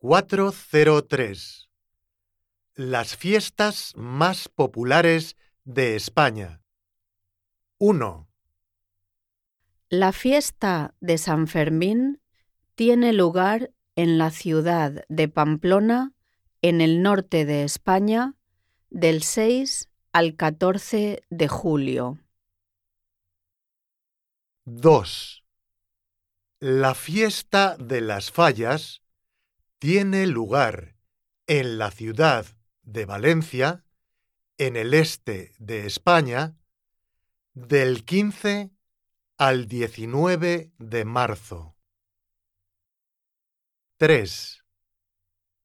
403. Las fiestas más populares de España. 1, La fiesta de San Fermín tiene lugar en la ciudad de Pamplona, en el norte de España, del 6 al 14 de julio. 2. La fiesta de las fallas tiene lugar en la ciudad de Valencia, en el este de España, del 15 al 19 de marzo. 3.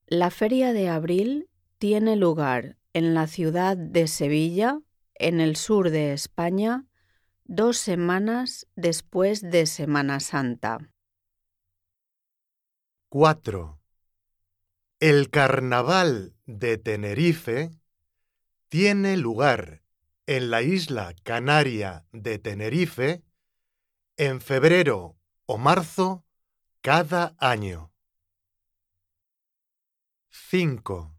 La feria de abril tiene lugar en la ciudad de Sevilla, en el sur de España, dos semanas después de Semana Santa. 4. El carnaval de Tenerife tiene lugar en la isla canaria de Tenerife en febrero o marzo cada año. 5.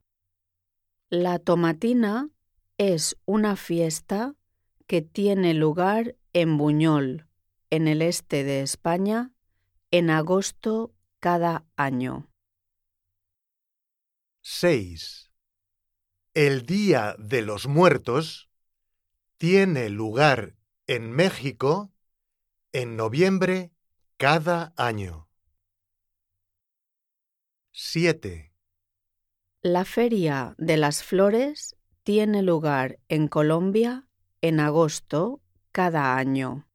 La tomatina es una fiesta que tiene lugar en Buñol, en el este de España, en agosto cada año. 6. El Día de los Muertos tiene lugar en México en noviembre cada año. 7. La Feria de las Flores tiene lugar en Colombia en agosto cada año.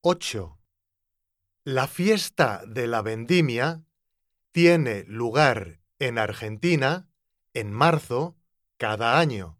8. La fiesta de la vendimia tiene lugar en Argentina en marzo cada año.